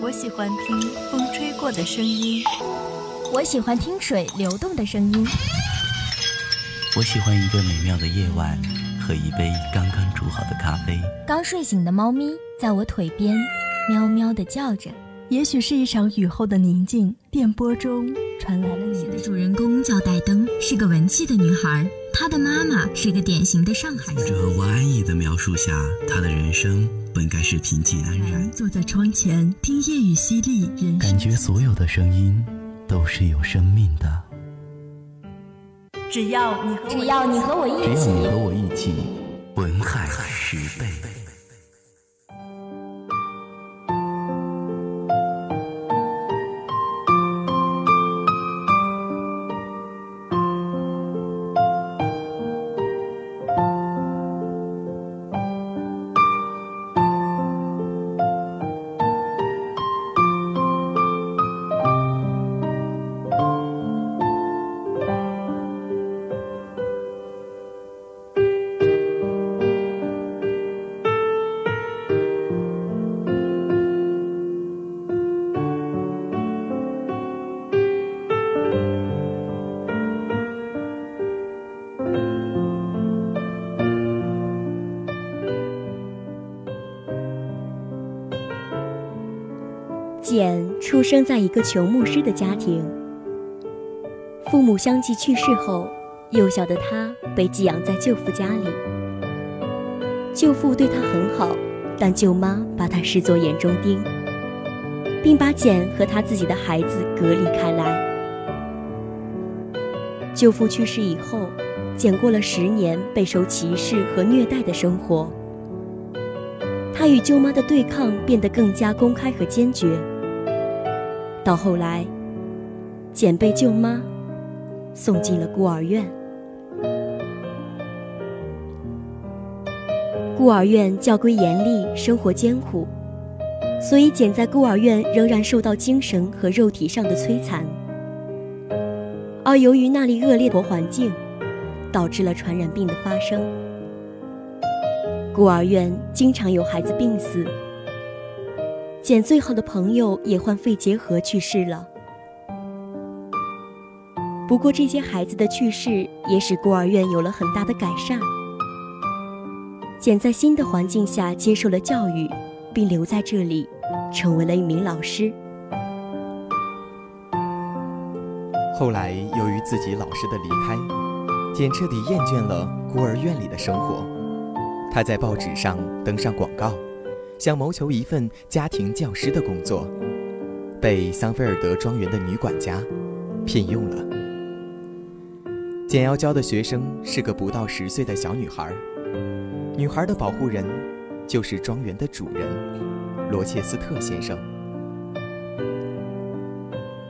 我喜欢听风吹过的声音，我喜欢听水流动的声音。我喜欢一个美妙的夜晚和一杯刚刚煮好的咖啡。刚睡醒的猫咪在我腿边喵喵地叫着。也许是一场雨后的宁静，电波中传来了你的主人公叫戴登，是个文气的女孩。她的妈妈是个典型的上海人。这王安逸的描述下，他的人生本该是平静安然。坐在窗前听夜雨淅沥，感觉所有的声音都是有生命的。只要你和只要你和我一起，只要你和我一起，文海十倍。简出生在一个穷牧师的家庭，父母相继去世后，幼小的他被寄养在舅父家里。舅父对他很好，但舅妈把他视作眼中钉，并把简和他自己的孩子隔离开来。舅父去世以后，简过了十年备受歧视和虐待的生活。他与舅妈的对抗变得更加公开和坚决。到后来，简被舅妈送进了孤儿院。孤儿院教规严厉，生活艰苦，所以简在孤儿院仍然受到精神和肉体上的摧残。而由于那里恶劣的环境，导致了传染病的发生。孤儿院经常有孩子病死。简最好的朋友也患肺结核去世了。不过这些孩子的去世也使孤儿院有了很大的改善。简在新的环境下接受了教育，并留在这里，成为了一名老师。后来由于自己老师的离开，简彻底厌倦了孤儿院里的生活。他在报纸上登上广告。想谋求一份家庭教师的工作，被桑菲尔德庄园的女管家聘用了。简要教的学生是个不到十岁的小女孩，女孩的保护人就是庄园的主人罗切斯特先生。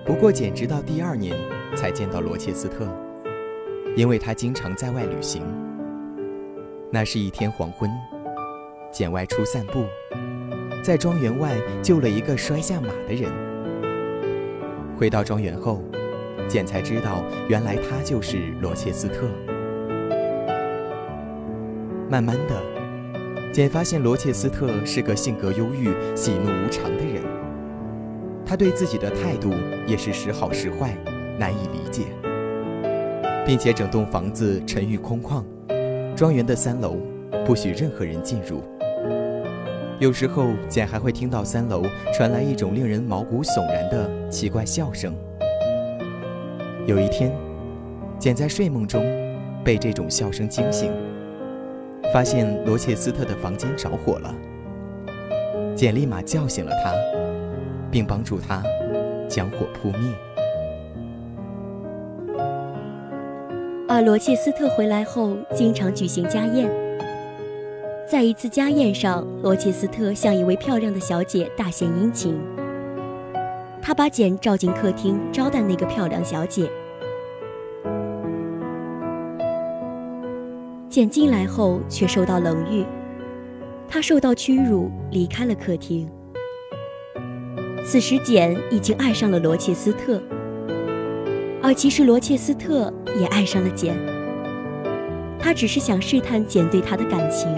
不过，简直到第二年才见到罗切斯特，因为他经常在外旅行。那是一天黄昏。简外出散步，在庄园外救了一个摔下马的人。回到庄园后，简才知道原来他就是罗切斯特。慢慢的，简发现罗切斯特是个性格忧郁、喜怒无常的人。他对自己的态度也是时好时坏，难以理解，并且整栋房子沉郁空旷，庄园的三楼不许任何人进入。有时候，简还会听到三楼传来一种令人毛骨悚然的奇怪笑声。有一天，简在睡梦中被这种笑声惊醒，发现罗切斯特的房间着火了。简立马叫醒了他，并帮助他将火扑灭。而罗切斯特回来后，经常举行家宴。在一次家宴上，罗切斯特向一位漂亮的小姐大献殷勤。他把简召进客厅招待那个漂亮小姐。简进来后却受到冷遇，他受到屈辱，离开了客厅。此时，简已经爱上了罗切斯特，而其实罗切斯特也爱上了简。他只是想试探简对他的感情。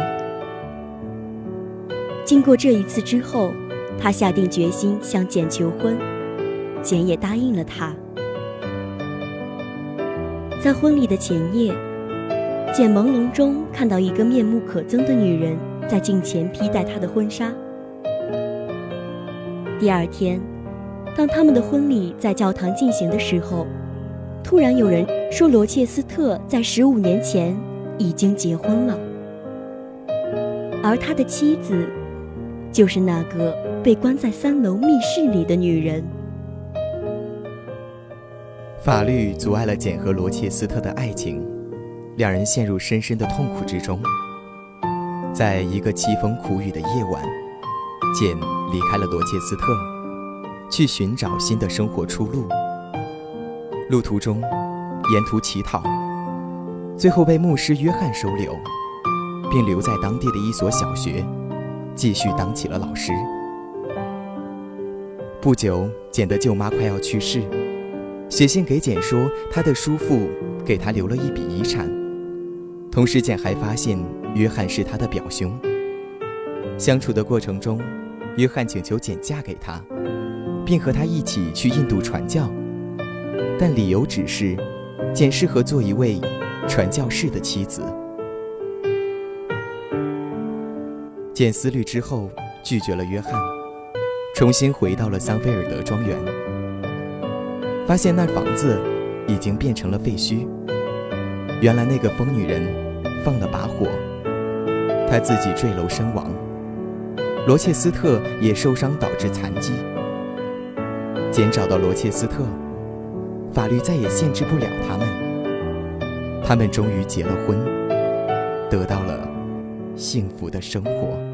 经过这一次之后，他下定决心向简求婚，简也答应了他。在婚礼的前夜，简朦胧中看到一个面目可憎的女人在镜前披戴她的婚纱。第二天，当他们的婚礼在教堂进行的时候，突然有人说罗切斯特在十五年前已经结婚了，而他的妻子就是那个被关在三楼密室里的女人。法律阻碍了简和罗切斯特的爱情，两人陷入深深的痛苦之中。在一个凄风苦雨的夜晚，简离开了罗切斯特，去寻找新的生活出路。路途中，沿途乞讨，最后被牧师约翰收留，并留在当地的一所小学，继续当起了老师。不久，简的舅妈快要去世。写信给简说，他的叔父给他留了一笔遗产。同时，简还发现约翰是他的表兄。相处的过程中，约翰请求简嫁给他，并和他一起去印度传教，但理由只是简适合做一位传教士的妻子。简思虑之后，拒绝了约翰，重新回到了桑菲尔德庄园。发现那房子已经变成了废墟。原来那个疯女人放了把火，她自己坠楼身亡。罗切斯特也受伤导致残疾。简找到罗切斯特，法律再也限制不了他们。他们终于结了婚，得到了幸福的生活。